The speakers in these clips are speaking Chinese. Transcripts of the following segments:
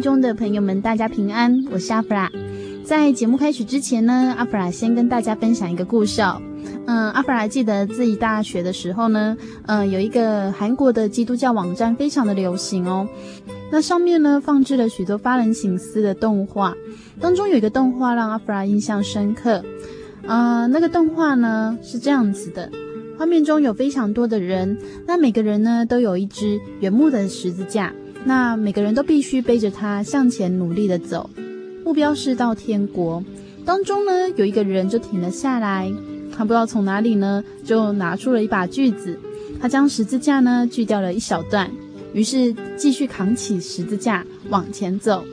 中的朋友们，大家平安，我是阿弗拉。在节目开始之前呢，阿弗拉先跟大家分享一个故事。嗯，阿弗拉记得自己大学的时候呢，嗯，有一个韩国的基督教网站非常的流行哦。那上面呢放置了许多发人省思的动画，当中有一个动画让阿弗拉印象深刻。嗯，那个动画呢是这样子的，画面中有非常多的人，那每个人呢都有一只原木的十字架。那每个人都必须背着它向前努力的走，目标是到天国。当中呢，有一个人就停了下来，他不知道从哪里呢，就拿出了一把锯子，他将十字架呢锯掉了一小段，于是继续扛起十字架往前走。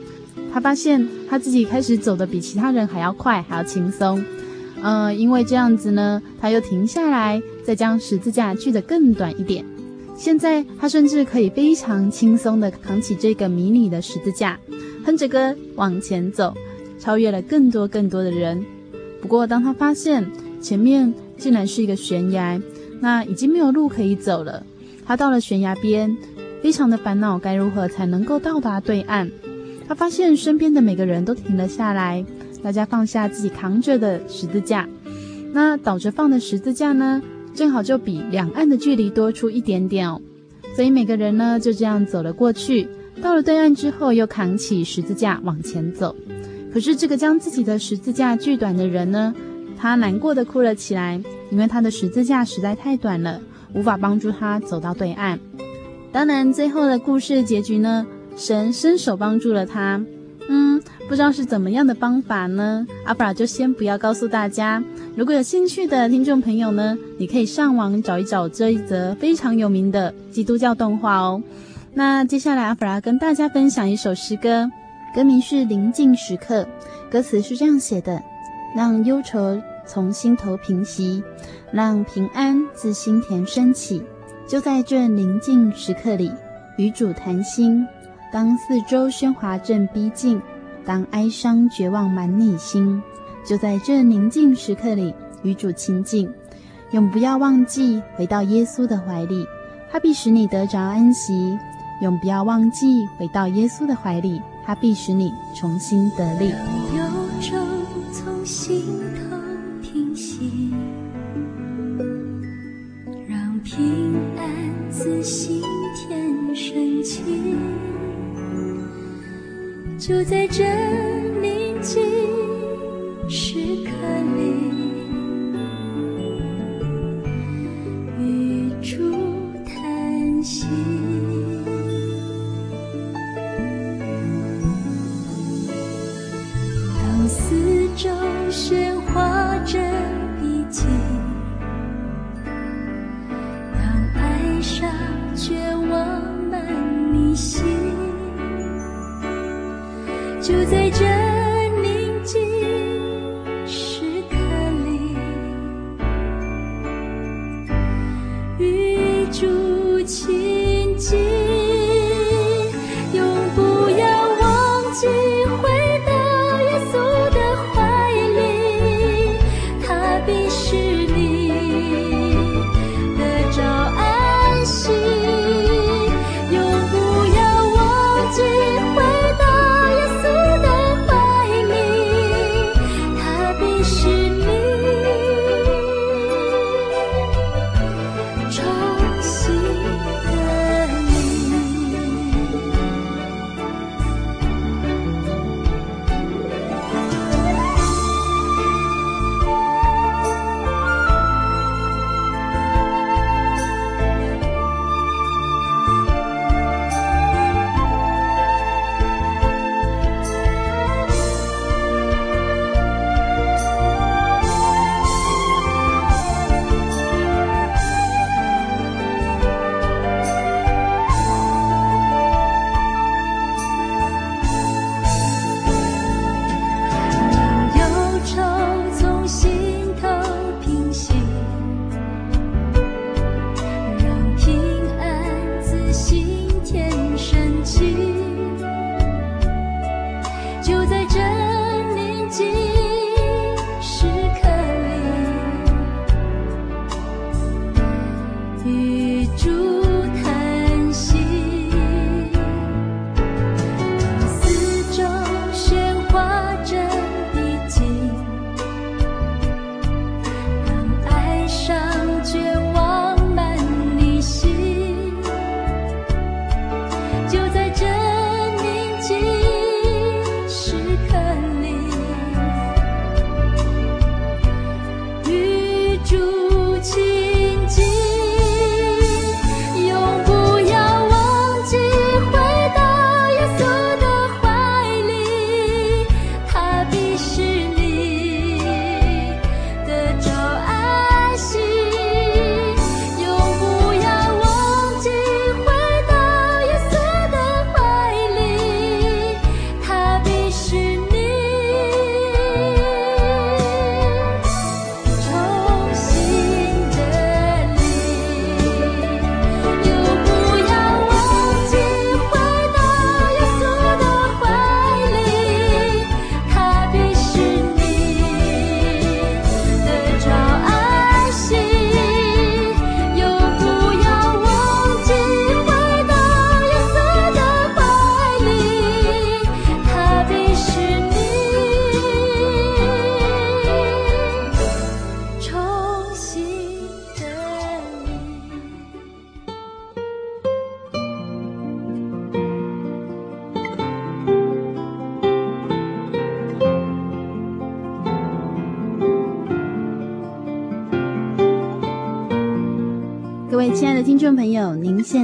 他发现他自己开始走的比其他人还要快，还要轻松。嗯、呃，因为这样子呢，他又停下来，再将十字架锯得更短一点。现在他甚至可以非常轻松地扛起这个迷你的十字架，哼着歌往前走，超越了更多更多的人。不过，当他发现前面竟然是一个悬崖，那已经没有路可以走了。他到了悬崖边，非常的烦恼，该如何才能够到达对岸？他发现身边的每个人都停了下来，大家放下自己扛着的十字架。那倒着放的十字架呢？正好就比两岸的距离多出一点点哦，所以每个人呢就这样走了过去。到了对岸之后，又扛起十字架往前走。可是这个将自己的十字架锯短的人呢，他难过的哭了起来，因为他的十字架实在太短了，无法帮助他走到对岸。当然，最后的故事结局呢，神伸手帮助了他。嗯，不知道是怎么样的方法呢？阿布拉就先不要告诉大家。如果有兴趣的听众朋友呢，你可以上网找一找这一则非常有名的基督教动画哦。那接下来阿弗拉跟大家分享一首诗歌，歌名是《宁静时刻》，歌词是这样写的：让忧愁从心头平息，让平安自心田升起，就在这宁静时刻里，与主谈心。当四周喧哗正逼近，当哀伤绝望满你心，就在这宁静时刻里与主亲近，永不要忘记回到耶稣的怀里，他必使你得着安息。永不要忘记回到耶稣的怀里，他必使你重新得力。让忧愁从心头平息，让平安自心田升起。就在这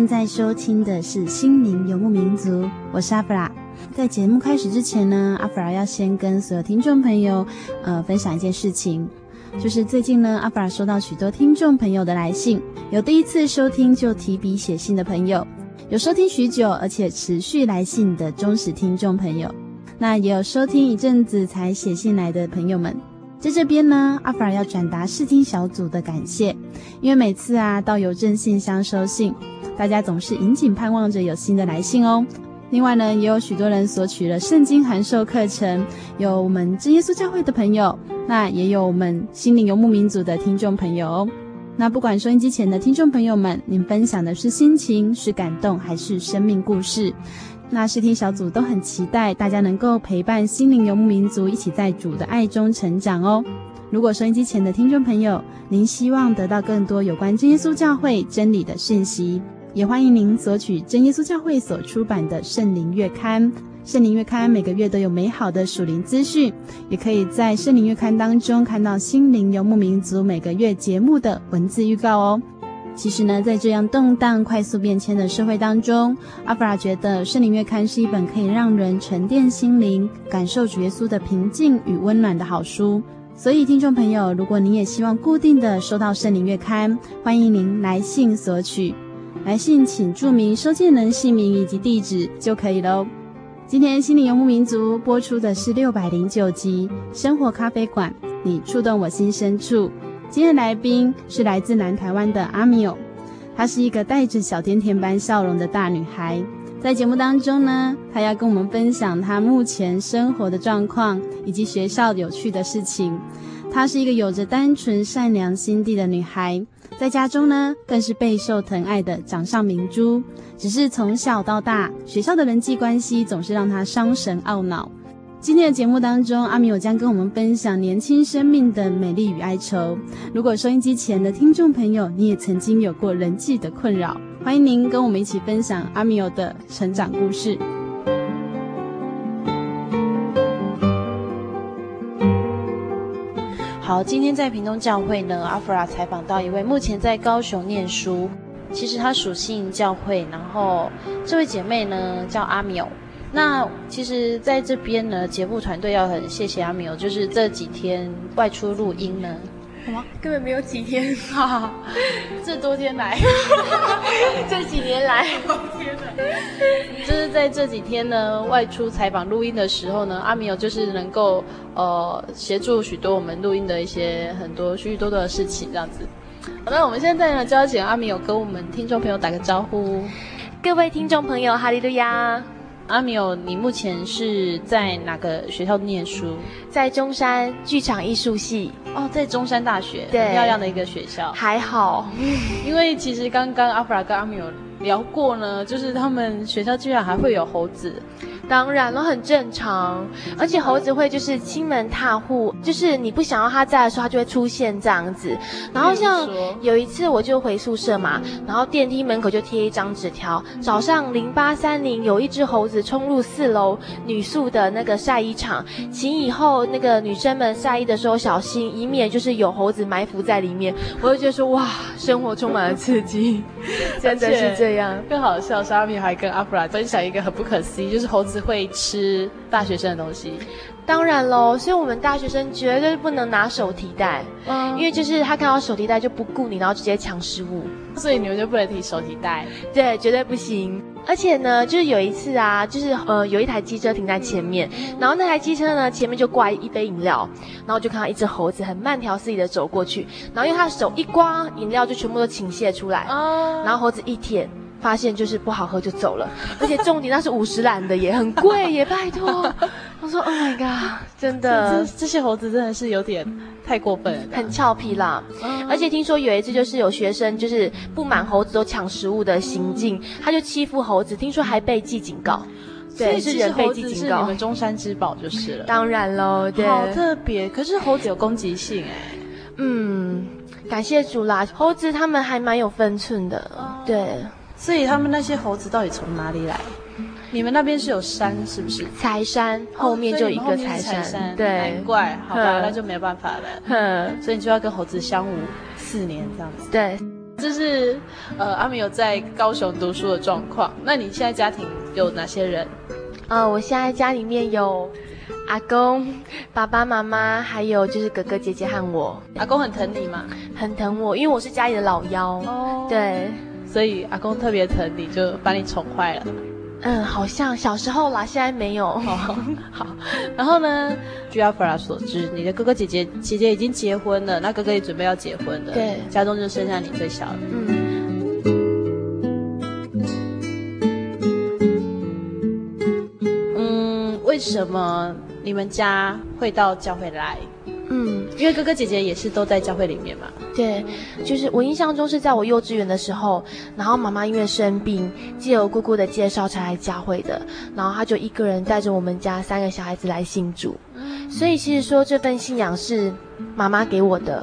现在收听的是《心灵游牧民族》，我是阿弗拉。在节目开始之前呢，阿弗拉要先跟所有听众朋友，呃，分享一件事情，就是最近呢，阿弗拉收到许多听众朋友的来信，有第一次收听就提笔写信的朋友，有收听许久而且持续来信的忠实听众朋友，那也有收听一阵子才写信来的朋友们。在这边呢，阿弗拉要转达视听小组的感谢，因为每次啊到邮政信箱收信，大家总是引颈盼望着有新的来信哦。另外呢，也有许多人索取了圣经函授课程，有我们真耶稣教会的朋友，那也有我们心灵游牧民族的听众朋友哦。那不管收音机前的听众朋友们，您分享的是心情、是感动，还是生命故事？那视听小组都很期待大家能够陪伴心灵游牧民族一起在主的爱中成长哦。如果收音机前的听众朋友，您希望得到更多有关真耶稣教会真理的讯息，也欢迎您索取真耶稣教会所出版的圣灵月刊。圣灵月刊每个月都有美好的属灵资讯，也可以在圣灵月刊当中看到心灵游牧民族每个月节目的文字预告哦。其实呢，在这样动荡、快速变迁的社会当中，阿弗拉觉得《圣灵月刊》是一本可以让人沉淀心灵、感受主耶稣的平静与温暖的好书。所以，听众朋友，如果您也希望固定的收到《圣灵月刊》，欢迎您来信索取。来信请注明收件人姓名以及地址就可以喽。今天《心灵游牧民族》播出的是六百零九集《生活咖啡馆》，你触动我心深处。今天来宾是来自南台湾的阿米欧，她是一个带着小甜甜般笑容的大女孩。在节目当中呢，她要跟我们分享她目前生活的状况以及学校有趣的事情。她是一个有着单纯善良心地的女孩，在家中呢更是备受疼爱的掌上明珠。只是从小到大，学校的人际关系总是让她伤神懊恼。今天的节目当中，阿米欧将跟我们分享年轻生命的美丽与哀愁。如果收音机前的听众朋友，你也曾经有过人际的困扰，欢迎您跟我们一起分享阿米欧的成长故事。好，今天在屏东教会呢，阿弗拉采访到一位目前在高雄念书，其实她属性教会，然后这位姐妹呢叫阿米欧。那其实，在这边呢，节目团队要很谢谢阿米欧，就是这几天外出录音呢，什么根本没有几天，哈哈，这多天 来，这几年来，天哪，就是在这几天呢，外出采访录音的时候呢，阿米有就是能够呃协助许多我们录音的一些很多许许多多的事情，这样子。好，那我们现在呢，就要请阿米有跟我们听众朋友打个招呼，各位听众朋友，哈利路亚。阿米欧，你目前是在哪个学校念书？在中山剧场艺术系。哦，在中山大学，对，很漂亮的一个学校。还好，因为其实刚刚阿弗拉跟阿米欧聊过呢，就是他们学校居然还会有猴子。当然了，很正常。而且猴子会就是亲门踏户，就是你不想要它在的时候，它就会出现这样子。然后像有一次我就回宿舍嘛，然后电梯门口就贴一张纸条：早上零八三零有一只猴子冲入四楼女宿的那个晒衣场，请以后那个女生们晒衣的时候小心，以免就是有猴子埋伏在里面。我就觉得说哇，生活充满了刺激，真的是这样。更好笑是阿米还跟阿弗拉分享一个很不可思议，就是猴子。会吃大学生的东西，当然喽，所以我们大学生绝对不能拿手提袋，嗯，因为就是他看到手提袋就不顾你，然后直接抢食物，所以你们就不能提手提袋，对，绝对不行。而且呢，就是有一次啊，就是呃，有一台机车停在前面，然后那台机车呢前面就挂一杯饮料，然后就看到一只猴子很慢条斯理的走过去，然后因为他的手一刮，饮料就全部都倾泻出来，嗯，然后猴子一舔。发现就是不好喝就走了，而且重点那是五十岚的也很贵耶拜托。我说 Oh my god，真的这，这些猴子真的是有点太过分了，很俏皮啦。嗯、而且听说有一次就是有学生就是不满猴子都抢食物的行径，嗯、他就欺负猴子，听说还被记警告。对，是人被记警告。你们中山之宝就是了。当然喽，对，好特别。可是猴子有攻击性哎。嗯，感谢主啦，猴子他们还蛮有分寸的，哦、对。所以他们那些猴子到底从哪里来？你们那边是有山是不是？柴山后面就一个柴山，山对，难怪，好吧，那就没办法了。哼，所以你就要跟猴子相处四年这样子。对，这是呃阿米有在高雄读书的状况。那你现在家庭有哪些人？呃，我现在家里面有阿公、爸爸妈妈，还有就是哥哥姐姐和我。阿公很疼你吗？很疼我，因为我是家里的老幺。哦，对，所以阿公特别疼你，就把你宠坏了。嗯，好像小时候啦，现在没有。好，好，然后呢，据阿弗拉所知，你的哥哥姐姐姐姐已经结婚了，那哥哥也准备要结婚了。对，家中就剩下你最小的。嗯。嗯，为什么你们家会到教会来？嗯，因为哥哥姐姐也是都在教会里面嘛。对，就是我印象中是在我幼稚园的时候，然后妈妈因为生病，借由姑姑的介绍才来教会的，然后她就一个人带着我们家三个小孩子来信主。所以其实说这份信仰是妈妈给我的。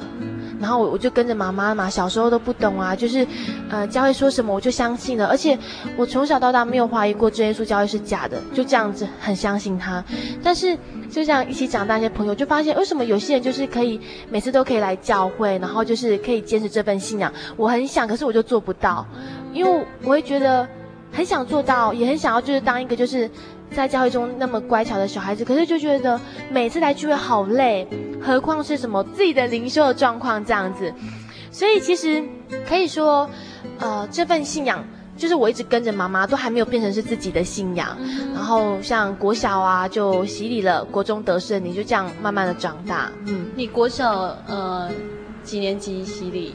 然后我我就跟着妈妈嘛，小时候都不懂啊，就是，呃，教会说什么我就相信了，而且我从小到大没有怀疑过这耶稣教会是假的，就这样子很相信他。但是就这样一起长大一些朋友就发现，为什么有些人就是可以每次都可以来教会，然后就是可以坚持这份信仰。我很想，可是我就做不到，因为我会觉得很想做到，也很想要就是当一个就是。在教会中那么乖巧的小孩子，可是就觉得每次来聚会好累，何况是什么自己的灵修的状况这样子，所以其实可以说，呃，这份信仰就是我一直跟着妈妈，都还没有变成是自己的信仰。然后像国小啊，就洗礼了；国中得胜，你，就这样慢慢的长大。嗯，你国小呃几年级洗礼？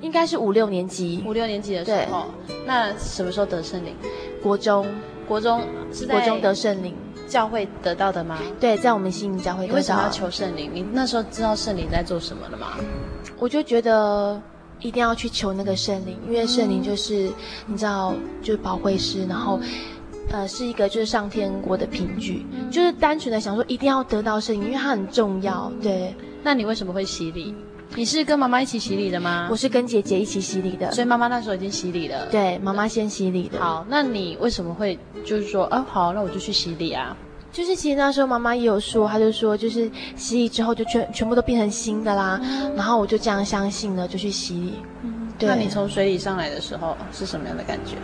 应该是五六年级。五六年级的时候，那什么时候得圣灵？国中。国中是在国中得圣灵，教会得到的吗？对，在我们心灵教会得到。你为什么要求圣灵？你那时候知道圣灵在做什么了吗？我就觉得一定要去求那个圣灵，因为圣灵就是、嗯、你知道，就是保惠师，然后呃是一个就是上天国的凭据，就是单纯的想说一定要得到圣灵，因为它很重要。对，那你为什么会洗礼？你是跟妈妈一起洗礼的吗？我是跟姐姐一起洗礼的，所以妈妈那时候已经洗礼了。对，妈妈先洗礼的。好，那你为什么会就是说，啊，好，那我就去洗礼啊？就是其实那时候妈妈也有说，她就说，就是洗礼之后就全全部都变成新的啦。嗯、然后我就这样相信了，就去洗礼。嗯，对。那你从水里上来的时候是什么样的感觉？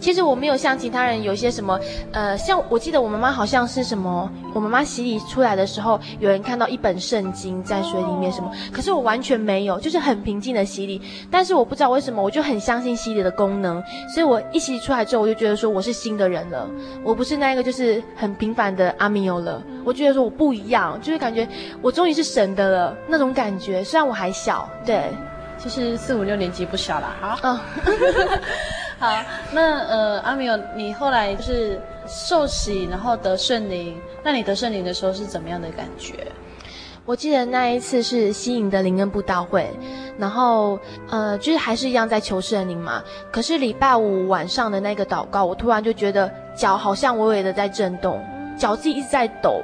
其实我没有像其他人有一些什么，呃，像我记得我妈妈好像是什么，我妈妈洗礼出来的时候，有人看到一本圣经在水里面什么，可是我完全没有，就是很平静的洗礼。但是我不知道为什么，我就很相信洗礼的功能，所以我一洗礼出来之后，我就觉得说我是新的人了，我不是那个就是很平凡的阿米欧了，我觉得说我不一样，就是感觉我终于是神的了那种感觉。虽然我还小，对，其实四五六年级不小了，好。嗯 好，那呃，阿米欧，你后来就是受洗，然后得圣灵。那你得圣灵的时候是怎么样的感觉？我记得那一次是新营的灵恩布道会，然后呃，就是还是一样在求圣灵嘛。可是礼拜五晚上的那个祷告，我突然就觉得脚好像微微的在震动，脚自己一直在抖。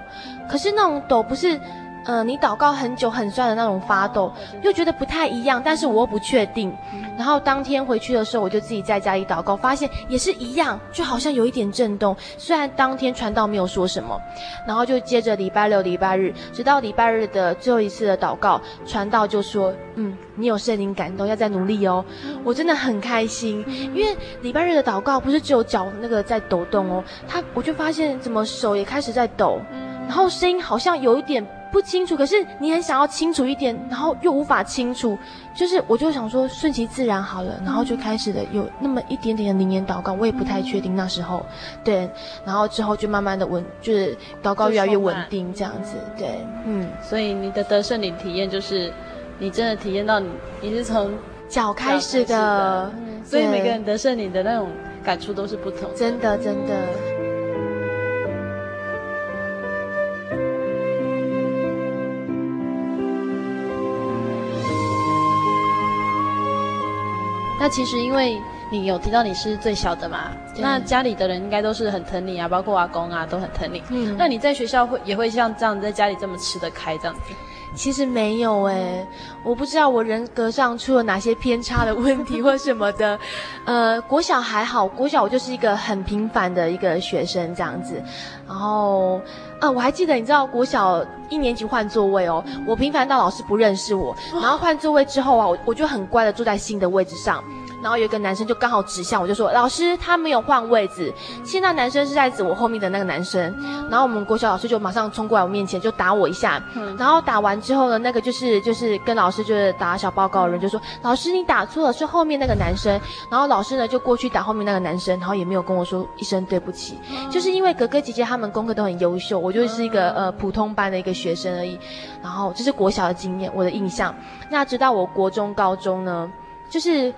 可是那种抖不是。呃，你祷告很久很酸的那种发抖，又觉得不太一样，但是我又不确定。然后当天回去的时候，我就自己在家里祷告，发现也是一样，就好像有一点震动。虽然当天传道没有说什么，然后就接着礼拜六、礼拜日，直到礼拜日的最后一次的祷告，传道就说：“嗯，你有圣灵感动，要再努力哦。”我真的很开心，因为礼拜日的祷告不是只有脚那个在抖动哦，他我就发现怎么手也开始在抖，然后声音好像有一点。不清楚，可是你很想要清楚一点，然后又无法清楚，就是我就想说顺其自然好了，然后就开始了有那么一点点的灵言祷告，我也不太确定那时候，对，然后之后就慢慢的稳，就是祷告越来越稳定这样子，对，嗯，所以你的得胜灵体验就是，你真的体验到你你是从脚开始的，所以每个人得胜灵的那种感触都是不同的，真的真的。那其实因为你有提到你是最小的嘛，那家里的人应该都是很疼你啊，包括阿公啊都很疼你。嗯，那你在学校会也会像这样在家里这么吃得开这样子？其实没有哎、欸，我不知道我人格上出了哪些偏差的问题或什么的。呃，国小还好，国小我就是一个很平凡的一个学生这样子，然后。呃，我还记得，你知道国小一年级换座位哦，我频繁到老师不认识我，然后换座位之后啊，我我就很乖的坐在新的位置上。然后有一个男生就刚好指向我，就说：“老师，他没有换位置。”其实那男生是在指我后面的那个男生。然后我们国小老师就马上冲过来我面前，就打我一下。然后打完之后呢，那个就是就是跟老师就是打小报告的人就说：“老师，你打错了，是后面那个男生。”然后老师呢就过去打后面那个男生，然后也没有跟我说一声对不起。就是因为哥哥姐姐他们功课都很优秀，我就是一个呃普通班的一个学生而已。然后这是国小的经验，我的印象。那直到我国中、高中呢，就是。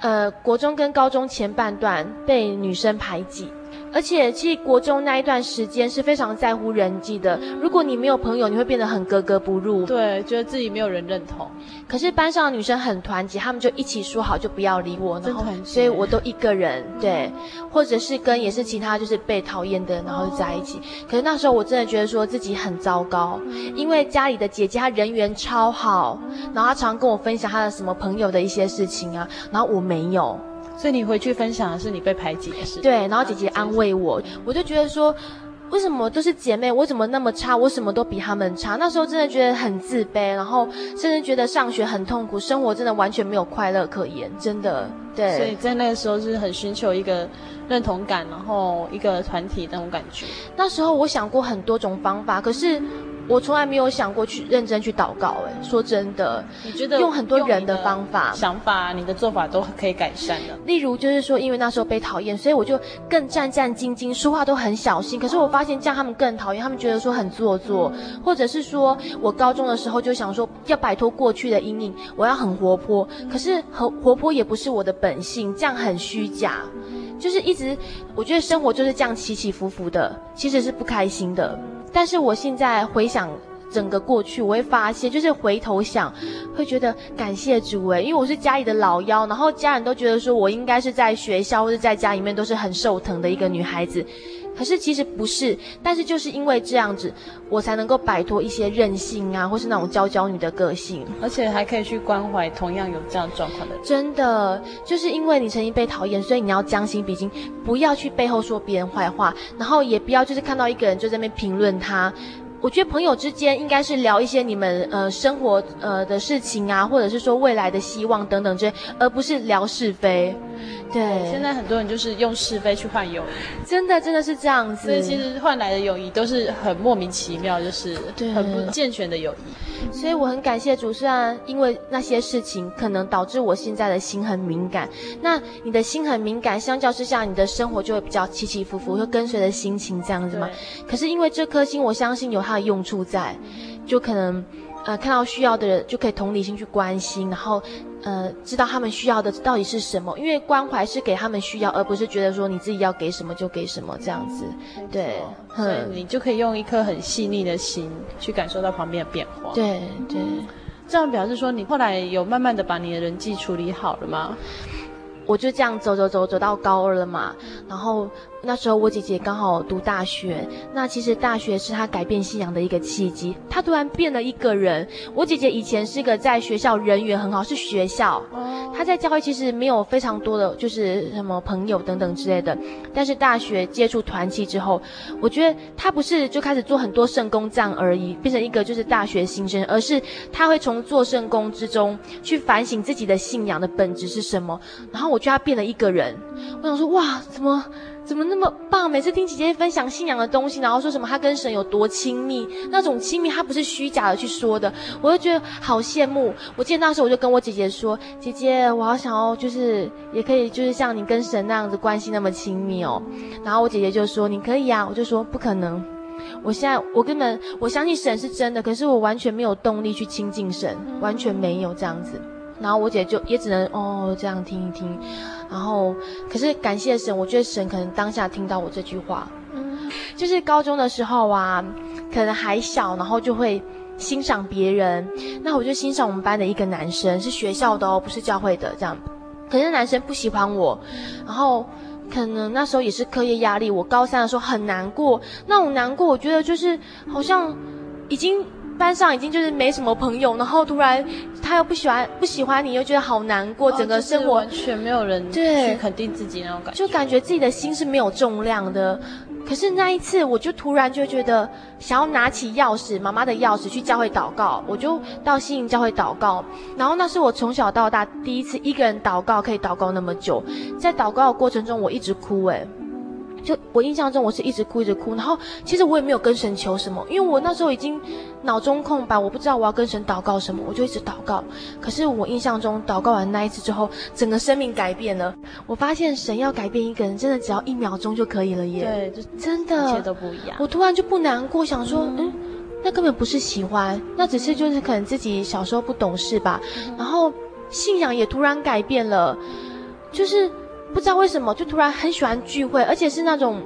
呃，国中跟高中前半段被女生排挤。而且，其实国中那一段时间是非常在乎人际的。如果你没有朋友，你会变得很格格不入。对，觉得自己没有人认同。可是班上的女生很团结，她们就一起说好，就不要理我。然后，所以我都一个人，对，或者是跟也是其他就是被讨厌的，然后就在一起。可是那时候我真的觉得说自己很糟糕，因为家里的姐姐她人缘超好，然后她常跟我分享她的什么朋友的一些事情啊，然后我没有。所以你回去分享的是你被排挤的事。对，然后姐姐安慰我，我就觉得说，为什么都是姐妹，我怎么那么差？我什么都比她们差。那时候真的觉得很自卑，然后甚至觉得上学很痛苦，生活真的完全没有快乐可言，真的。对。所以在那个时候是很寻求一个认同感，然后一个团体那种感觉。那时候我想过很多种方法，可是。我从来没有想过去认真去祷告，哎，说真的，你觉得用很多人的方法、想法，你的做法都可以改善的。例如，就是说，因为那时候被讨厌，所以我就更战战兢兢，说话都很小心。可是我发现这样他们更讨厌，他们觉得说很做作，或者是说我高中的时候就想说要摆脱过去的阴影，我要很活泼。可是很活泼也不是我的本性，这样很虚假，就是一直我觉得生活就是这样起起伏伏的，其实是不开心的。但是我现在回想整个过去，我会发现，就是回头想，会觉得感谢主诶，因为我是家里的老幺，然后家人都觉得说我应该是在学校或者在家里面都是很受疼的一个女孩子。可是其实不是，但是就是因为这样子，我才能够摆脱一些任性啊，或是那种娇娇女的个性，而且还可以去关怀同样有这样状况的人。真的，就是因为你曾经被讨厌，所以你要将心比心，不要去背后说别人坏话，然后也不要就是看到一个人就在那边评论他。我觉得朋友之间应该是聊一些你们呃生活呃的事情啊，或者是说未来的希望等等这些，而不是聊是非。对，现在很多人就是用是非去换友谊，真的真的是这样子。所以其实换来的友谊都是很莫名其妙，就是很不健全的友谊。所以我很感谢主，虽然因为那些事情可能导致我现在的心很敏感。那你的心很敏感，相较之下，你的生活就会比较起起伏伏，会跟随着心情这样子嘛。可是因为这颗心，我相信有它的用处在，就可能。呃，看到需要的人就可以同理心去关心，然后，呃，知道他们需要的到底是什么。因为关怀是给他们需要，而不是觉得说你自己要给什么就给什么这样子。对，所以你就可以用一颗很细腻的心去感受到旁边的变化。对对，这样表示说你后来有慢慢的把你的人际处理好了吗？我就这样走走走走到高二了嘛，然后。那时候我姐姐刚好读大学，那其实大学是她改变信仰的一个契机。她突然变了一个人。我姐姐以前是个在学校人缘很好，是学校，她在教会其实没有非常多的就是什么朋友等等之类的。但是大学接触团契之后，我觉得她不是就开始做很多圣工这样而已，变成一个就是大学新生，而是她会从做圣工之中去反省自己的信仰的本质是什么。然后我觉得她变了一个人，我想说哇，怎么？怎么那么棒？每次听姐姐分享信仰的东西，然后说什么她跟神有多亲密，那种亲密她不是虚假的去说的，我就觉得好羡慕。我记得那时候我就跟我姐姐说：“姐姐，我好想要，就是也可以，就是像你跟神那样子关系那么亲密哦。”然后我姐姐就说：“你可以啊。”我就说：“不可能，我现在我根本我相信神是真的，可是我完全没有动力去亲近神，完全没有这样子。”然后我姐就也只能哦这样听一听。然后，可是感谢神，我觉得神可能当下听到我这句话，嗯，就是高中的时候啊，可能还小，然后就会欣赏别人。那我就欣赏我们班的一个男生，是学校的哦，不是教会的这样。可是男生不喜欢我，然后可能那时候也是课业压力，我高三的时候很难过，那种难过，我觉得就是好像已经。班上已经就是没什么朋友，然后突然他又不喜欢不喜欢你，又觉得好难过，整个生活完全没有人去肯定自己那种感觉，就感觉自己的心是没有重量的。可是那一次，我就突然就觉得想要拿起钥匙，妈妈的钥匙去教会祷告，我就到新营教会祷告。然后那是我从小到大第一次一个人祷告，可以祷告那么久。在祷告的过程中，我一直哭，诶。就我印象中，我是一直哭一直哭，然后其实我也没有跟神求什么，因为我那时候已经脑中空白，我不知道我要跟神祷告什么，我就一直祷告。可是我印象中，祷告完那一次之后，整个生命改变了。我发现神要改变一个人，真的只要一秒钟就可以了耶！对，就真的，一切都不一样。我突然就不难过，想说，嗯，嗯，那根本不是喜欢，那只是就是可能自己小时候不懂事吧。然后信仰也突然改变了，就是。不知道为什么，就突然很喜欢聚会，而且是那种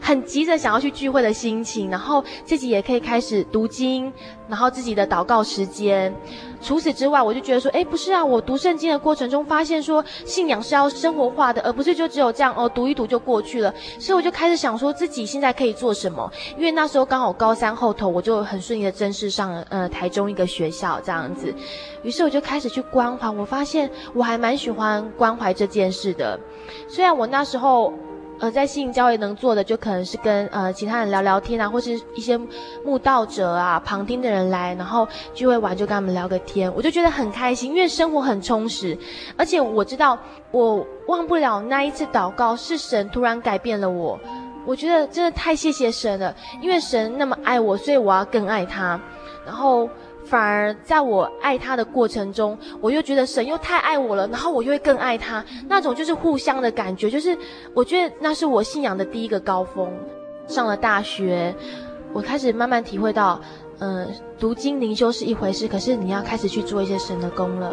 很急着想要去聚会的心情。然后自己也可以开始读经，然后自己的祷告时间。除此之外，我就觉得说，诶，不是啊，我读圣经的过程中发现说，信仰是要生活化的，而不是就只有这样哦，读一读就过去了。所以我就开始想说自己现在可以做什么。因为那时候刚好高三后头，我就很顺利的正式上了呃台中一个学校这样子。于是我就开始去关怀，我发现我还蛮喜欢关怀这件事的。虽然我那时候，呃，在信教会能做的就可能是跟呃其他人聊聊天啊，或是一些慕道者啊、旁听的人来，然后聚会完就跟他们聊个天，我就觉得很开心，因为生活很充实，而且我知道我忘不了那一次祷告是神突然改变了我，我觉得真的太谢谢神了，因为神那么爱我，所以我要更爱他，然后。反而在我爱他的过程中，我又觉得神又太爱我了，然后我又会更爱他，那种就是互相的感觉，就是我觉得那是我信仰的第一个高峰。上了大学，我开始慢慢体会到，嗯、读经灵修是一回事，可是你要开始去做一些神的功了。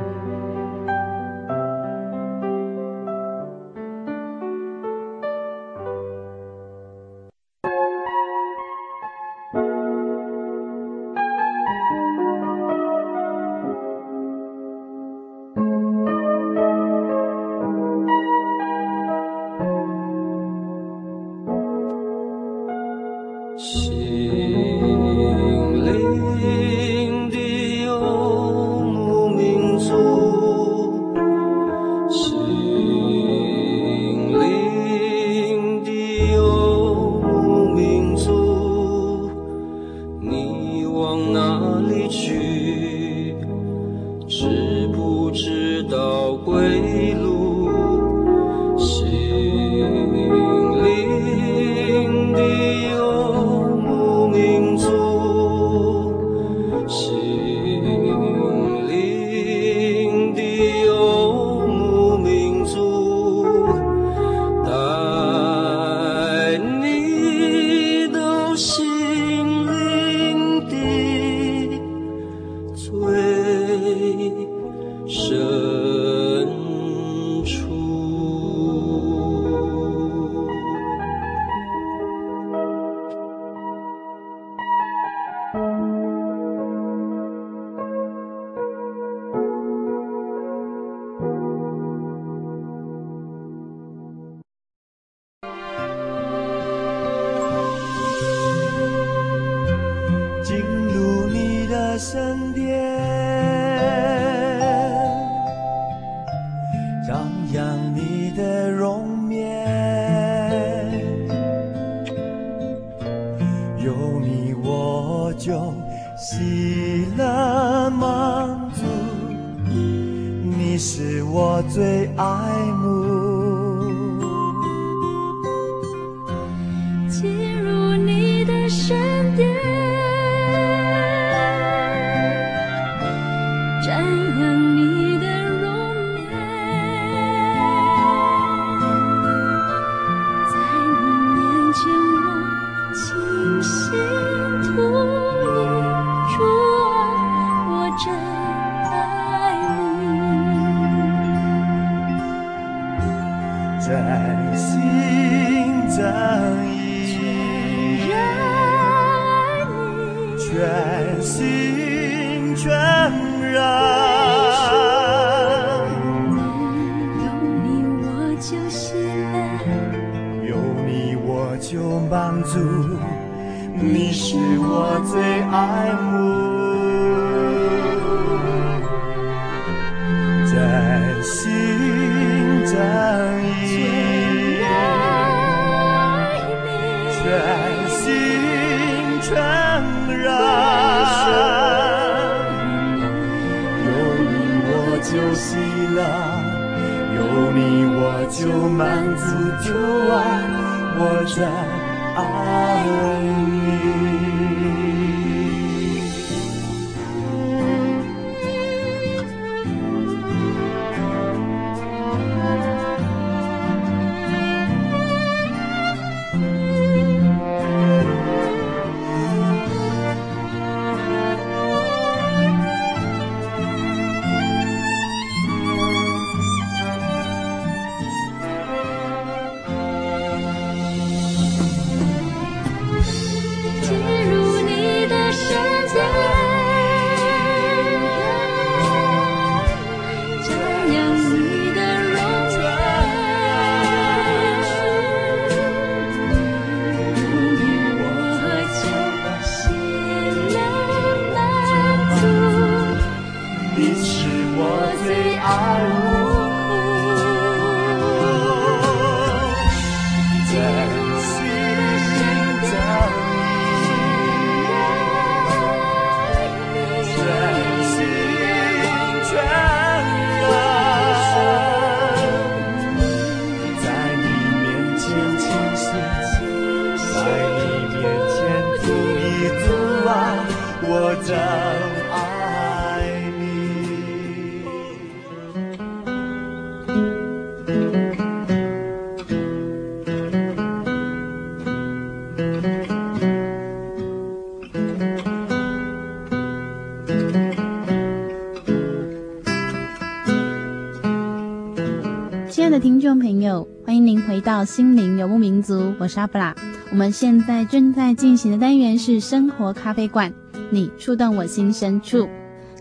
听众朋友，欢迎您回到心灵游牧民族，我是阿布拉。我们现在正在进行的单元是生活咖啡馆，你触动我心深处。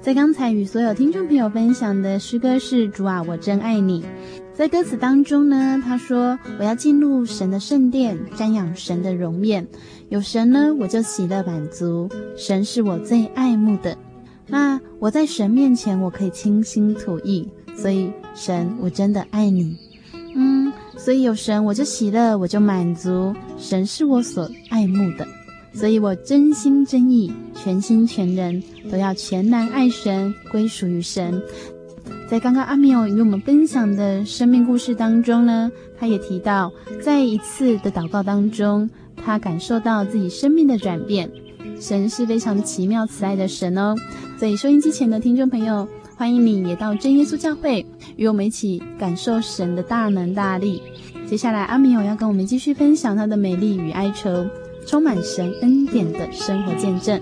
在刚才与所有听众朋友分享的诗歌是《主啊，我真爱你》。在歌词当中呢，他说：“我要进入神的圣殿，瞻仰神的容面。有神呢，我就喜乐满足。神是我最爱慕的。那我在神面前，我可以倾心吐意。所以，神，我真的爱你。嗯，所以有神，我就喜乐，我就满足。神是我所爱慕的，所以我真心真意、全心全人都要全然爱神，归属于神。”在刚刚阿苗与我们分享的生命故事当中呢，他也提到，在一次的祷告当中，他感受到自己生命的转变。神是非常奇妙慈爱的神哦。所以收音机前的听众朋友，欢迎你也到真耶稣教会，与我们一起感受神的大能大力。接下来，阿米友要跟我们继续分享他的美丽与哀愁，充满神恩典的生活见证。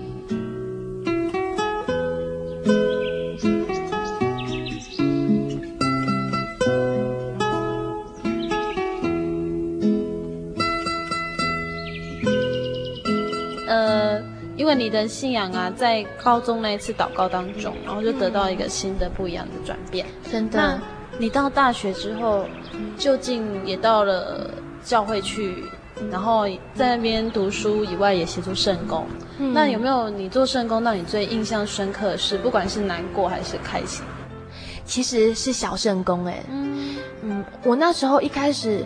因为你的信仰啊，在高中那一次祷告当中，然后就得到一个新的不一样的转变。真的。那你到大学之后，究竟也到了教会去，然后在那边读书以外，也协助圣工。嗯。那有没有你做圣工让你最印象深刻的事？不管是难过还是开心？其实是小圣工哎。嗯。嗯，我那时候一开始。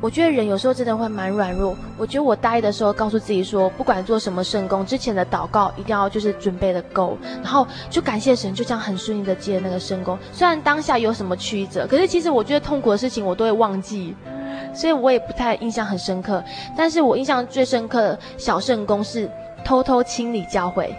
我觉得人有时候真的会蛮软弱。我觉得我大一的时候告诉自己说，不管做什么圣工，之前的祷告一定要就是准备的够，然后就感谢神，就这样很顺利的接那个圣工。虽然当下有什么曲折，可是其实我觉得痛苦的事情我都会忘记，所以我也不太印象很深刻。但是我印象最深刻的小圣工是偷偷清理教会。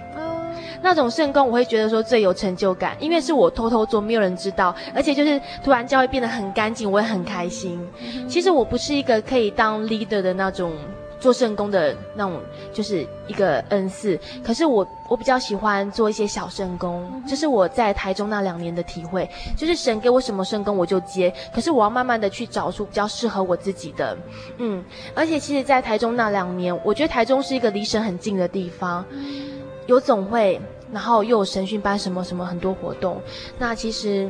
那种圣功，我会觉得说最有成就感，因为是我偷偷做，没有人知道，而且就是突然教会变得很干净，我也很开心。其实我不是一个可以当 leader 的那种做圣工的那种，就是一个恩赐。可是我我比较喜欢做一些小圣工，这是我在台中那两年的体会。就是神给我什么圣工我就接，可是我要慢慢的去找出比较适合我自己的。嗯，而且其实，在台中那两年，我觉得台中是一个离神很近的地方。有总会，然后又有神训班，什么什么很多活动。那其实。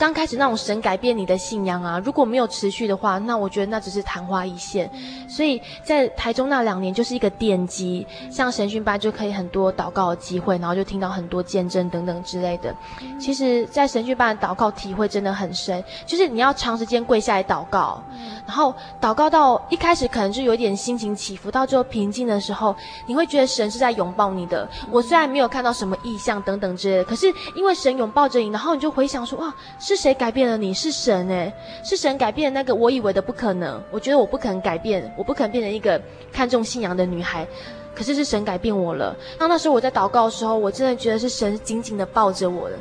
刚开始那种神改变你的信仰啊，如果没有持续的话，那我觉得那只是昙花一现。所以在台中那两年就是一个奠基，像神训班就可以很多祷告的机会，然后就听到很多见证等等之类的。其实，在神训班的祷告体会真的很深，就是你要长时间跪下来祷告，然后祷告到一开始可能就有点心情起伏，到最后平静的时候，你会觉得神是在拥抱你的。我虽然没有看到什么异象等等之类的，可是因为神拥抱着你，然后你就回想说哇。是谁改变了你？是神诶，是神改变了那个我以为的不可能。我觉得我不可能改变，我不可能变成一个看重信仰的女孩。可是是神改变我了。当那时候我在祷告的时候，我真的觉得是神紧紧的抱着我的，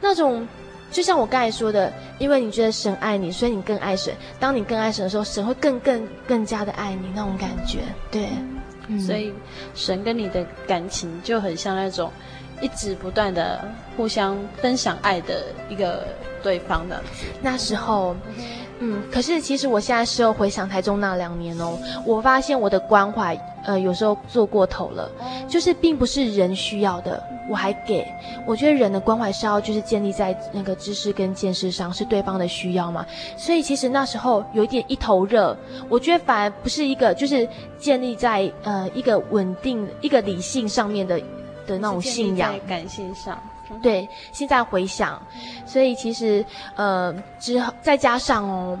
那种就像我刚才说的，因为你觉得神爱你，所以你更爱神。当你更爱神的时候，神会更更更加的爱你那种感觉。对，所以神跟你的感情就很像那种一直不断的互相分享爱的一个。对方的那时候，嗯，可是其实我现在事后回想台中那两年哦，我发现我的关怀，呃，有时候做过头了，就是并不是人需要的，我还给。我觉得人的关怀是要就是建立在那个知识跟见识上，是对方的需要嘛。所以其实那时候有一点一头热，我觉得反而不是一个就是建立在呃一个稳定一个理性上面的的那种信仰，感性上。对，现在回想，所以其实，呃，之后再加上哦，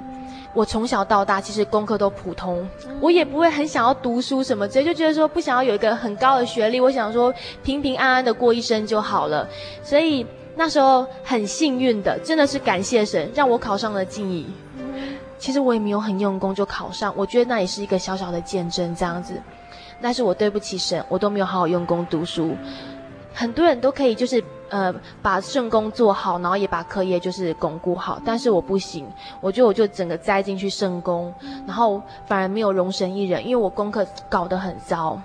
我从小到大其实功课都普通，我也不会很想要读书什么，所以就觉得说不想要有一个很高的学历，我想说平平安安的过一生就好了。所以那时候很幸运的，真的是感谢神让我考上了静怡。其实我也没有很用功就考上，我觉得那也是一个小小的见证这样子。但是我对不起神，我都没有好好用功读书。很多人都可以就是呃把圣功做好，然后也把课业就是巩固好，但是我不行，我觉得我就整个栽进去圣功，然后反而没有容神一人，因为我功课搞得很糟，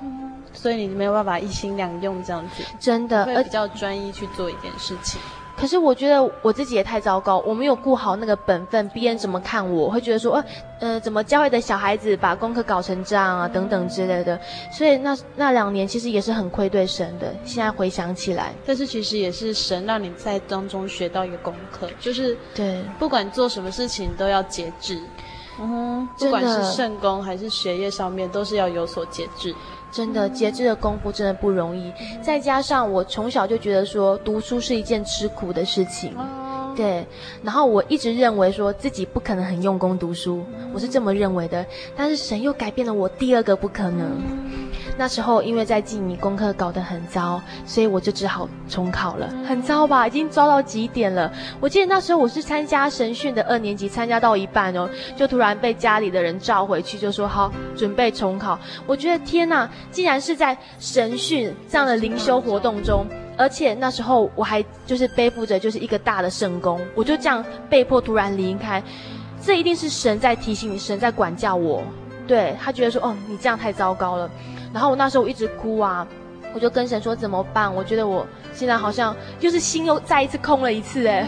所以你没有办法一心两用这样子，真的，而比较专一去做一件事情。可是我觉得我自己也太糟糕，我没有顾好那个本分，别人怎么看我，会觉得说，呃，呃，怎么教会的小孩子把功课搞成这样啊，等等之类的。所以那那两年其实也是很愧对神的。现在回想起来，但是其实也是神让你在当中学到一个功课，就是对，不管做什么事情都要节制。嗯哼，不管是圣功还是学业上面，都是要有所节制。真的，节制的功夫真的不容易。再加上我从小就觉得说，读书是一件吃苦的事情。对，然后我一直认为说自己不可能很用功读书，我是这么认为的。但是神又改变了我第二个不可能。那时候因为在记米功课搞得很糟，所以我就只好重考了。很糟吧？已经糟到极点了。我记得那时候我是参加神训的二年级，参加到一半哦，就突然被家里的人召回去，就说好准备重考。我觉得天哪，竟然是在神训这样的灵修活动中。而且那时候我还就是背负着就是一个大的圣工，我就这样被迫突然离开，这一定是神在提醒你，神在管教我。对，他觉得说，哦，你这样太糟糕了。然后我那时候我一直哭啊，我就跟神说怎么办？我觉得我现在好像就是心又再一次空了一次，诶，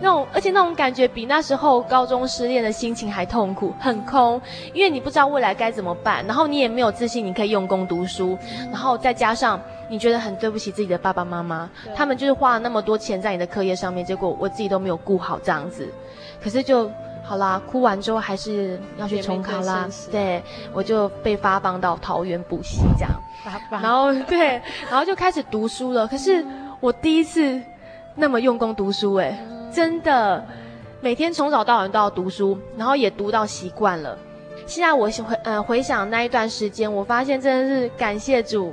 那种而且那种感觉比那时候高中失恋的心情还痛苦，很空，因为你不知道未来该怎么办，然后你也没有自信你可以用功读书，然后再加上。你觉得很对不起自己的爸爸妈妈，他们就是花了那么多钱在你的课业上面，结果我自己都没有顾好这样子，可是就好啦，哭完之后还是要去重考啦，对，我就被发放到桃园补习这样，然后对，然后就开始读书了。可是我第一次那么用功读书，哎，真的，每天从早到晚都要读书，然后也读到习惯了。现在我回呃回想那一段时间，我发现真的是感谢主。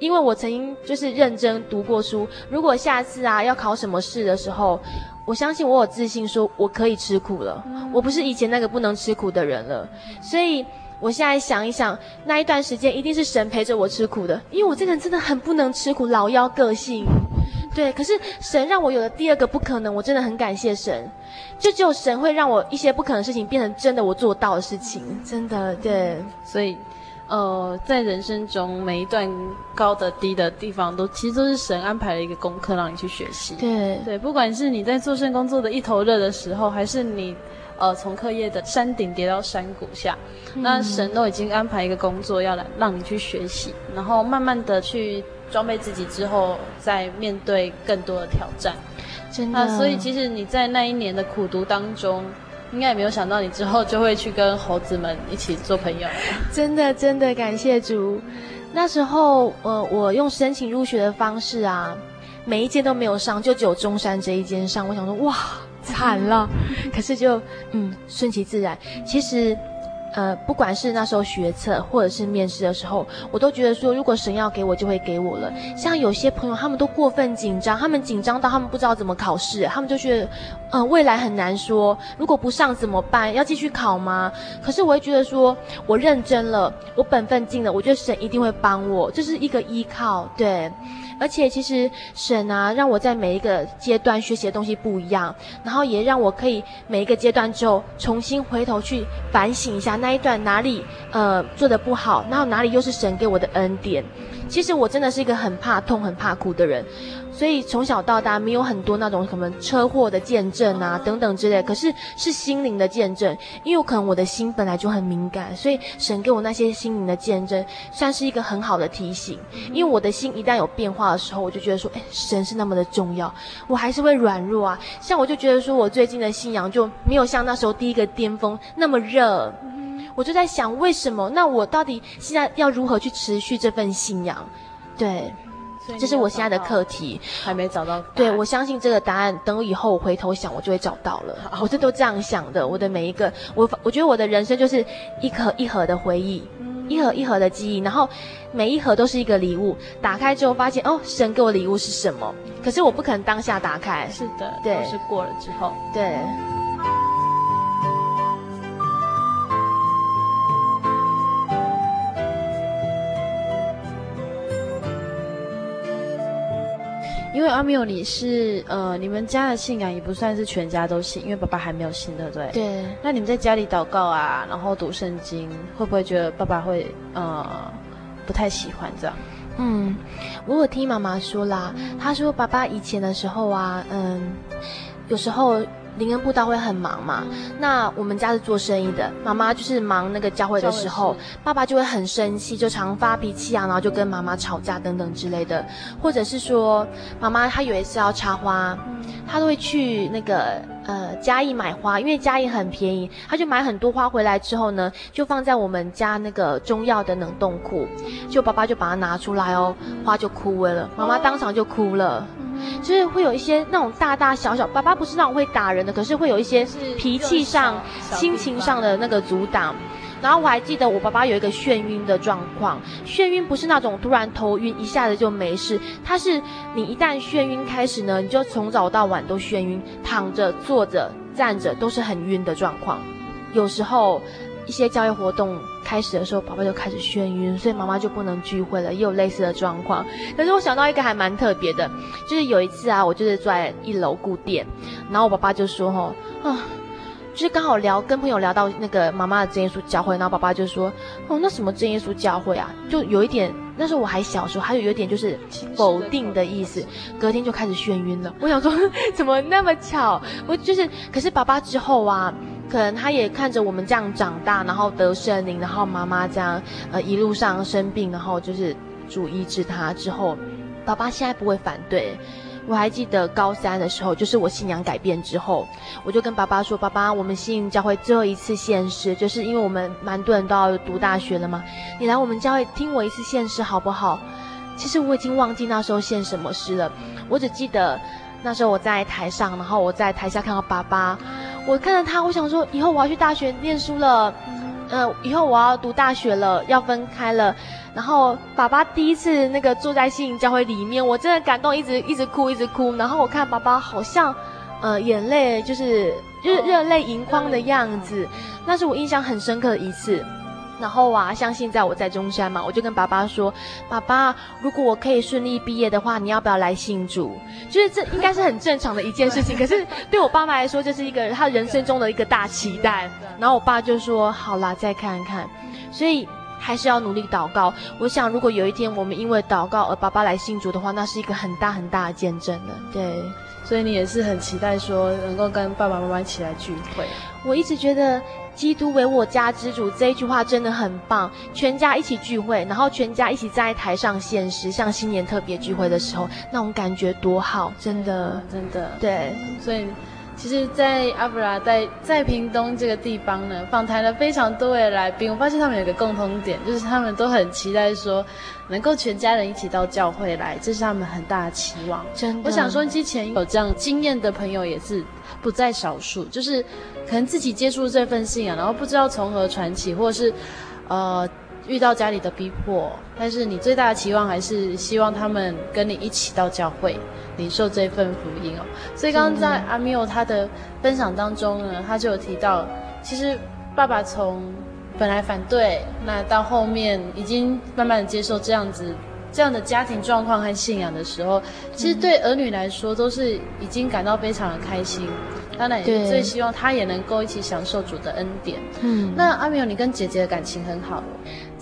因为我曾经就是认真读过书，如果下次啊要考什么试的时候，我相信我有自信说我可以吃苦了，我不是以前那个不能吃苦的人了。所以我现在想一想，那一段时间一定是神陪着我吃苦的，因为我这个人真的很不能吃苦，老妖个性。对，可是神让我有了第二个不可能，我真的很感谢神。就只有神会让我一些不可能的事情变成真的，我做到的事情，真的对，所以。呃，在人生中每一段高的低的地方都，都其实都是神安排了一个功课让你去学习。对对，不管是你在做圣工作的一头热的时候，还是你呃从课业的山顶跌到山谷下，嗯、那神都已经安排一个工作要来让你去学习，然后慢慢的去装备自己之后，再面对更多的挑战。真的，那所以其实你在那一年的苦读当中。应该也没有想到你之后就会去跟猴子们一起做朋友，真的真的感谢主。那时候，呃，我用申请入学的方式啊，每一间都没有上，就只有中山这一间上。我想说，哇，惨了。可是就，嗯，顺其自然。其实。呃，不管是那时候学测或者是面试的时候，我都觉得说，如果神要给我，就会给我了。像有些朋友，他们都过分紧张，他们紧张到他们不知道怎么考试，他们就觉得，呃，未来很难说，如果不上怎么办？要继续考吗？可是我会觉得说，我认真了，我本分尽了，我觉得神一定会帮我，这是一个依靠，对。而且其实神啊，让我在每一个阶段学习的东西不一样，然后也让我可以每一个阶段之后重新回头去反省一下那一段哪里呃做的不好，然后哪里又是神给我的恩典。其实我真的是一个很怕痛、很怕苦的人。所以从小到大没有很多那种什么车祸的见证啊等等之类，可是是心灵的见证，因为可能我的心本来就很敏感，所以神给我那些心灵的见证，算是一个很好的提醒。因为我的心一旦有变化的时候，我就觉得说，哎，神是那么的重要，我还是会软弱啊。像我就觉得说我最近的信仰就没有像那时候第一个巅峰那么热，我就在想为什么？那我到底现在要如何去持续这份信仰？对。这是我现在的课题，还没找到。对，我相信这个答案，等我以后我回头想，我就会找到了。我这都这样想的。我的每一个，我我觉得我的人生就是一盒一盒的回忆，一盒一盒的记忆，然后每一盒都是一个礼物。打开之后发现，哦，神给我礼物是什么？可是我不可能当下打开。是的，对，是过了之后，对。因为阿米你是呃，你们家的信仰也不算是全家都信，因为爸爸还没有信，对不对？对。那你们在家里祷告啊，然后读圣经，会不会觉得爸爸会呃不太喜欢这样？嗯，我有听妈妈说啦，她说爸爸以前的时候啊，嗯，有时候。灵恩布道会很忙嘛？那我们家是做生意的，妈妈就是忙那个教会的时候，爸爸就会很生气，就常发脾气啊，然后就跟妈妈吵架等等之类的。或者是说，妈妈她有一次要插花，她都会去那个呃嘉义买花，因为嘉义很便宜，他就买很多花回来之后呢，就放在我们家那个中药的冷冻库，就爸爸就把它拿出来哦，花就枯萎了，妈妈当场就哭了。就是会有一些那种大大小小，爸爸不是那种会打人的，可是会有一些脾气上、心情上的那个阻挡。然后我还记得我爸爸有一个眩晕的状况，眩晕不是那种突然头晕一下子就没事，他是你一旦眩晕开始呢，你就从早到晚都眩晕，躺着、坐着、站着都是很晕的状况，有时候。一些教育活动开始的时候，爸爸就开始眩晕，所以妈妈就不能聚会了，也有类似的状况。可是我想到一个还蛮特别的，就是有一次啊，我就是坐在一楼顾店，然后我爸爸就说：“吼，啊，就是刚好聊跟朋友聊到那个妈妈的真耶稣教会，然后爸爸就说：哦，那什么真耶稣教会啊？就有一点，那时候我还小时候，还有有一点就是否定的意思。隔天就开始眩晕了。我想说，怎么那么巧？我就是，可是爸爸之后啊。”可能他也看着我们这样长大，然后得圣灵，然后妈妈这样呃一路上生病，然后就是主医治他之后，爸爸现在不会反对。我还记得高三的时候，就是我信仰改变之后，我就跟爸爸说：“爸爸，我们信教会最后一次献诗，就是因为我们蛮多人都要读大学了嘛，你来我们教会听我一次献诗好不好？”其实我已经忘记那时候献什么诗了，我只记得那时候我在台上，然后我在台下看到爸爸。我看到他，我想说，以后我要去大学念书了，呃，以后我要读大学了，要分开了。然后爸爸第一次那个坐在信教会里面，我真的感动，一直一直哭，一直哭。然后我看爸爸好像，呃，眼泪就是热热泪盈眶的样子，那是我印象很深刻的一次。然后啊，像现在我在中山嘛，我就跟爸爸说：“爸爸，如果我可以顺利毕业的话，你要不要来信主？”就是这应该是很正常的一件事情，可是对我爸妈来说，这是一个他人生中的一个大期待。然后我爸就说：“好啦，再看看。”所以还是要努力祷告。我想，如果有一天我们因为祷告而爸爸来信主的话，那是一个很大很大的见证的。对，所以你也是很期待说能够跟爸爸妈妈一起来聚会。我一直觉得。基督为我家之主这一句话真的很棒，全家一起聚会，然后全家一起在台上献诗，像新年特别聚会的时候，那种感觉多好，真的，真的，对，所以。其实，在阿布拉在在屏东这个地方呢，访谈了非常多位来宾。我发现他们有一个共同点，就是他们都很期待说，能够全家人一起到教会来，这是他们很大的期望。真的，我想说，之前有这样经验的朋友也是不在少数，就是可能自己接触这份信仰，然后不知道从何传起，或者是，呃。遇到家里的逼迫，但是你最大的期望还是希望他们跟你一起到教会领受这份福音哦。所以刚刚在阿缪他的分享当中呢，他就有提到，其实爸爸从本来反对，那到后面已经慢慢的接受这样子这样的家庭状况和信仰的时候，其实对儿女来说都是已经感到非常的开心。当然也最希望他也能够一起享受主的恩典。嗯，那阿缪，你跟姐姐的感情很好。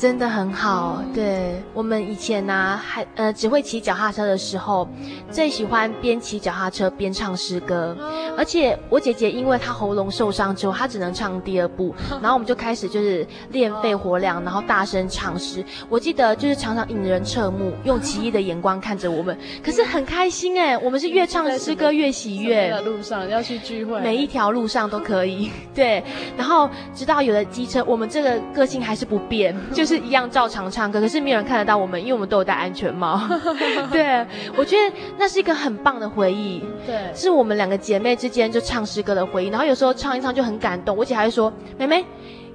真的很好，对，我们以前呢、啊，还呃只会骑脚踏车的时候，最喜欢边骑脚踏车边唱诗歌。而且我姐姐因为她喉咙受伤之后，她只能唱第二部，然后我们就开始就是练肺活量，然后大声唱诗。我记得就是常常引人侧目，用奇异的眼光看着我们，可是很开心哎，我们是越唱诗歌越喜悦。的路上要去聚会，每一条路上都可以，对。然后直到有了机车，我们这个个性还是不变，就是。是一样照常唱歌，可是没有人看得到我们，因为我们都有戴安全帽。对，我觉得那是一个很棒的回忆。对，是我们两个姐妹之间就唱诗歌的回忆。然后有时候唱一唱就很感动，我姐还会说：“妹妹，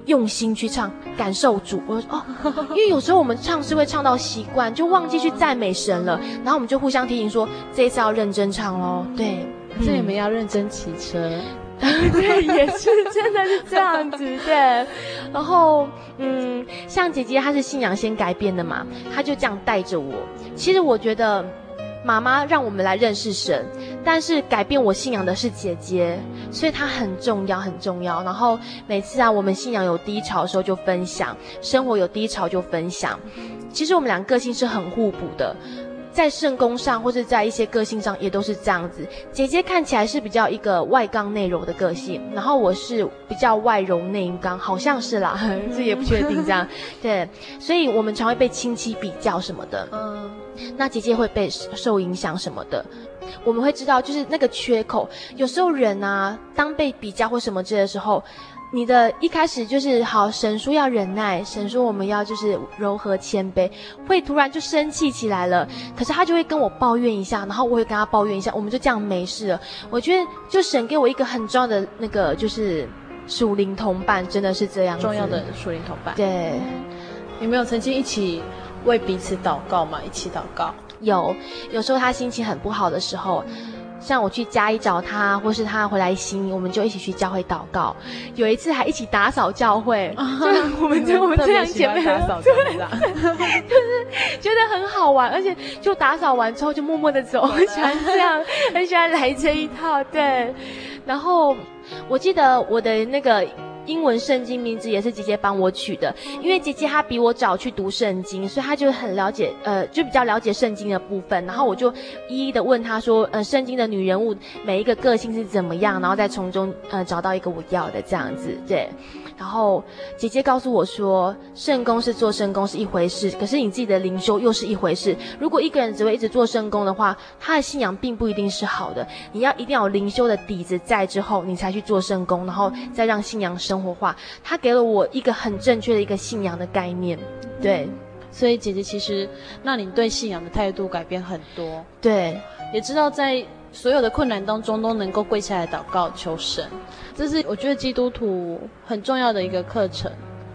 用心去唱，感受主。”我说：“哦，因为有时候我们唱是会唱到习惯，就忘记去赞美神了。然后我们就互相提醒说，这一次要认真唱哦。对，这你们要认真骑车。” 对，也是，真的是这样子，对。然后，嗯，像姐姐她是信仰先改变的嘛，她就这样带着我。其实我觉得，妈妈让我们来认识神，但是改变我信仰的是姐姐，所以她很重要，很重要。然后每次啊，我们信仰有低潮的时候就分享，生活有低潮就分享。其实我们俩个性是很互补的。在圣功上，或是在一些个性上，也都是这样子。姐姐看起来是比较一个外刚内柔的个性，然后我是比较外柔内刚，好像是啦，这也不确定这样。对，所以我们常会被亲戚比较什么的。嗯，那姐姐会被受影响什么的，我们会知道，就是那个缺口。有时候人啊，当被比较或什么之类的时候。你的一开始就是好，神说要忍耐，神说我们要就是柔和谦卑，会突然就生气起来了。可是他就会跟我抱怨一下，然后我会跟他抱怨一下，我们就这样没事了。我觉得就神给我一个很重要的那个就是属灵同伴，真的是这样重要的属灵同伴。对，你们有曾经一起为彼此祷告吗？一起祷告。有，有时候他心情很不好的时候。像我去家里找他，或是他回来新，我们就一起去教会祷告。有一次还一起打扫教会，就我们就我们这 样姐妹打扫，对，就是觉得很好玩，而且就打扫完之后就默默的走，很喜欢这样，很喜欢来这一套。对，然后我记得我的那个。英文圣经名字也是姐姐帮我取的，因为姐姐她比我早去读圣经，所以她就很了解，呃，就比较了解圣经的部分。然后我就一一的问她说，呃，圣经的女人物每一个个性是怎么样，然后再从中呃找到一个我要的这样子，对。然后姐姐告诉我说，圣工是做圣工是一回事，可是你自己的灵修又是一回事。如果一个人只会一直做圣工的话，他的信仰并不一定是好的。你要一定要有灵修的底子在之后，你才去做圣工，然后再让信仰生活化。他给了我一个很正确的一个信仰的概念，对。所以姐姐其实让你对信仰的态度改变很多，对，也知道在所有的困难当中都能够跪下来祷告求神。这是我觉得基督徒很重要的一个课程，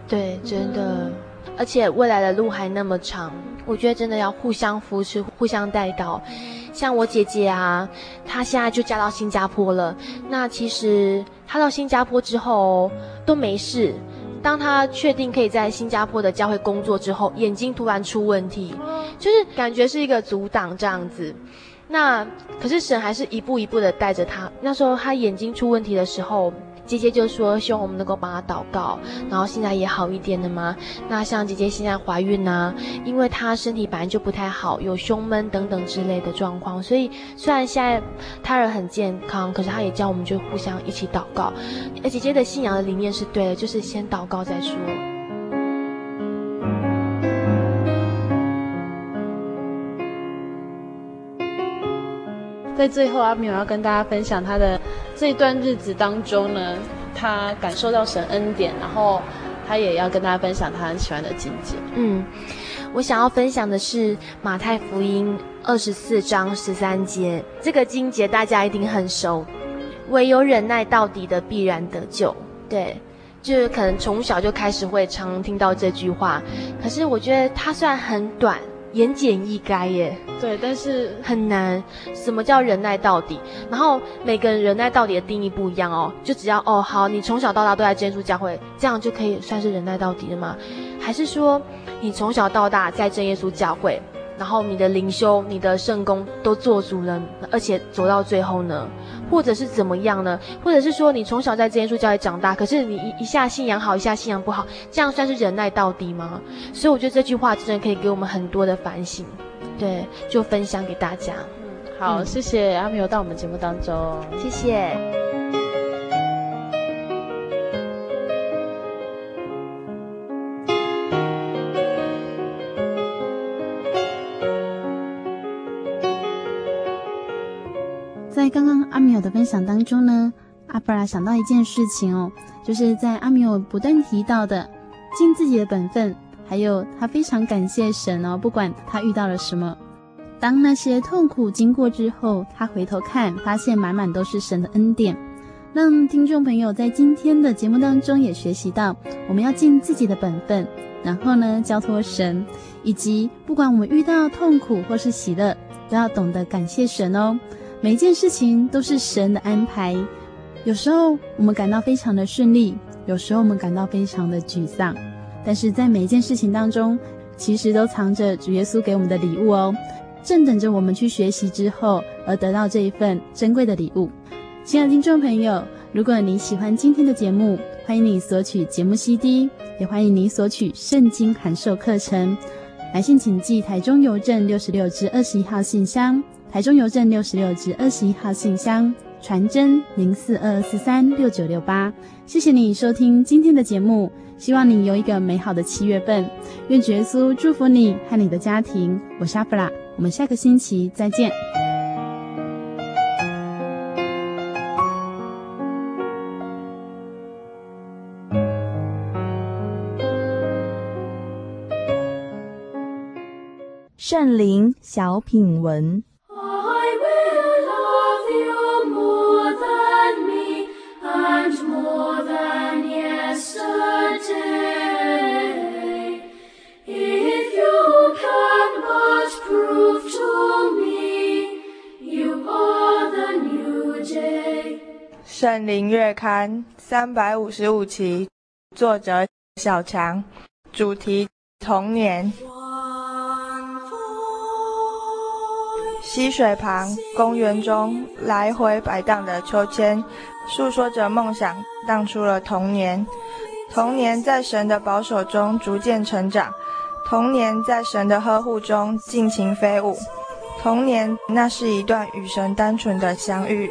对，真的，而且未来的路还那么长，我觉得真的要互相扶持、互相带到。像我姐姐啊，她现在就嫁到新加坡了。那其实她到新加坡之后都没事，当她确定可以在新加坡的教会工作之后，眼睛突然出问题，就是感觉是一个阻挡这样子。那可是神还是一步一步的带着他。那时候他眼睛出问题的时候，姐姐就说希望我们能够帮他祷告。然后现在也好一点了吗？那像姐姐现在怀孕呢，因为她身体本来就不太好，有胸闷等等之类的状况，所以虽然现在胎儿很健康，可是她也叫我们就互相一起祷告。而姐姐的信仰的理念是对的，就是先祷告再说。在最后，阿苗要跟大家分享他的这段日子当中呢，他感受到神恩典，然后他也要跟大家分享他很喜欢的经节。嗯，我想要分享的是马太福音二十四章十三节，这个经节大家一定很熟，唯有忍耐到底的必然得救。对，就是可能从小就开始会常听到这句话，可是我觉得它虽然很短。言简意赅耶，对，但是很难。什么叫忍耐到底？然后每个人忍耐到底的定义不一样哦。就只要哦好，你从小到大都在真耶稣教会，这样就可以算是忍耐到底了吗？还是说你从小到大在真耶稣教会，然后你的灵修、你的圣功都做足了，而且走到最后呢？或者是怎么样呢？或者是说你从小在这耶稣教会长大，可是你一一下信仰好，一下信仰不好，这样算是忍耐到底吗？所以我觉得这句话真的可以给我们很多的反省，对，就分享给大家。嗯，好，嗯、谢谢阿苗到我们节目当中，谢谢。在刚刚阿米尔的分享当中呢，阿布拉想到一件事情哦，就是在阿米尔不断提到的尽自己的本分，还有他非常感谢神哦，不管他遇到了什么，当那些痛苦经过之后，他回头看，发现满满都是神的恩典。让听众朋友在今天的节目当中也学习到，我们要尽自己的本分，然后呢，交托神，以及不管我们遇到痛苦或是喜乐，都要懂得感谢神哦。每一件事情都是神的安排，有时候我们感到非常的顺利，有时候我们感到非常的沮丧，但是在每一件事情当中，其实都藏着主耶稣给我们的礼物哦，正等着我们去学习之后而得到这一份珍贵的礼物。亲爱的听众朋友，如果你喜欢今天的节目，欢迎你索取节目 CD，也欢迎你索取圣经函授课程。来信请寄台中邮政六十六至二十一号信箱，台中邮政六十六至二十一号信箱，传真零四二四三六九六八。谢谢你收听今天的节目，希望你有一个美好的七月份。愿主耶稣祝福你和你的家庭。我是阿布拉，我们下个星期再见。圣灵小品文。圣灵月刊三百五十五期，作者小强，主题童年。溪水旁，公园中来回摆荡的秋千，诉说着梦想，荡出了童年。童年在神的保守中逐渐成长，童年在神的呵护中尽情飞舞。童年，那是一段与神单纯的相遇。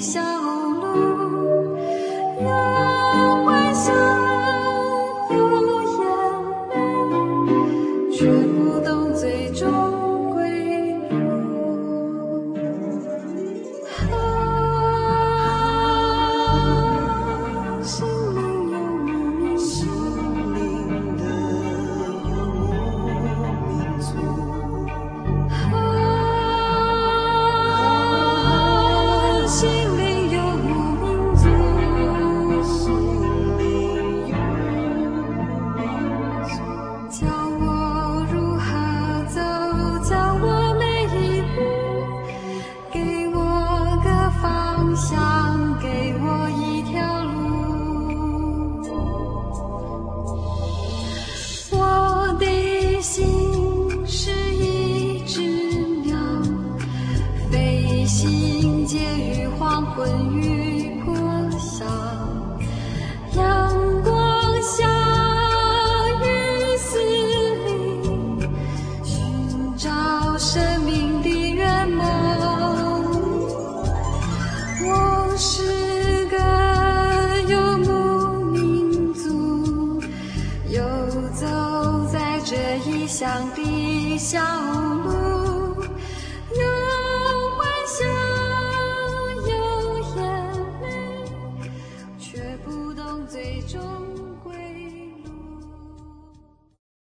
笑